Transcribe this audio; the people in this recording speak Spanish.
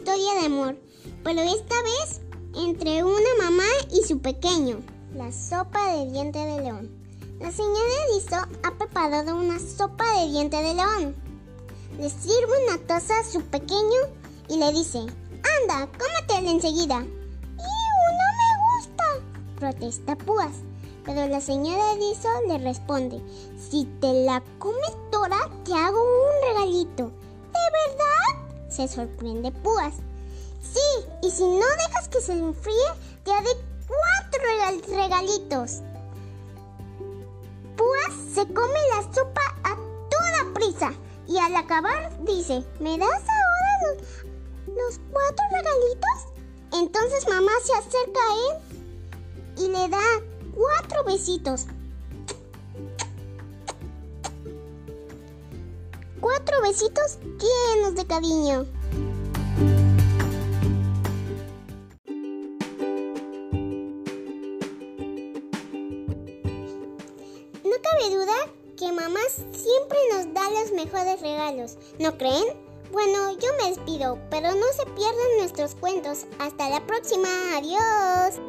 historia de amor, pero esta vez entre una mamá y su pequeño. La sopa de diente de león. La señora Liso ha preparado una sopa de diente de león. Le sirve una taza a su pequeño y le dice, anda, cómetela enseguida. ¡Iu, no me gusta! protesta Púas. Pero la señora Liso le responde, si te la comes toda, te hago un regalito. Se sorprende Púas. Sí, y si no dejas que se enfríe, te haré cuatro regalitos. Púas se come la sopa a toda prisa y al acabar dice, ¿me das ahora los, los cuatro regalitos? Entonces mamá se acerca a él y le da cuatro besitos. Cuatro besitos llenos de cariño. No cabe duda que mamá siempre nos da los mejores regalos, ¿no creen? Bueno, yo me despido, pero no se pierdan nuestros cuentos. Hasta la próxima, adiós.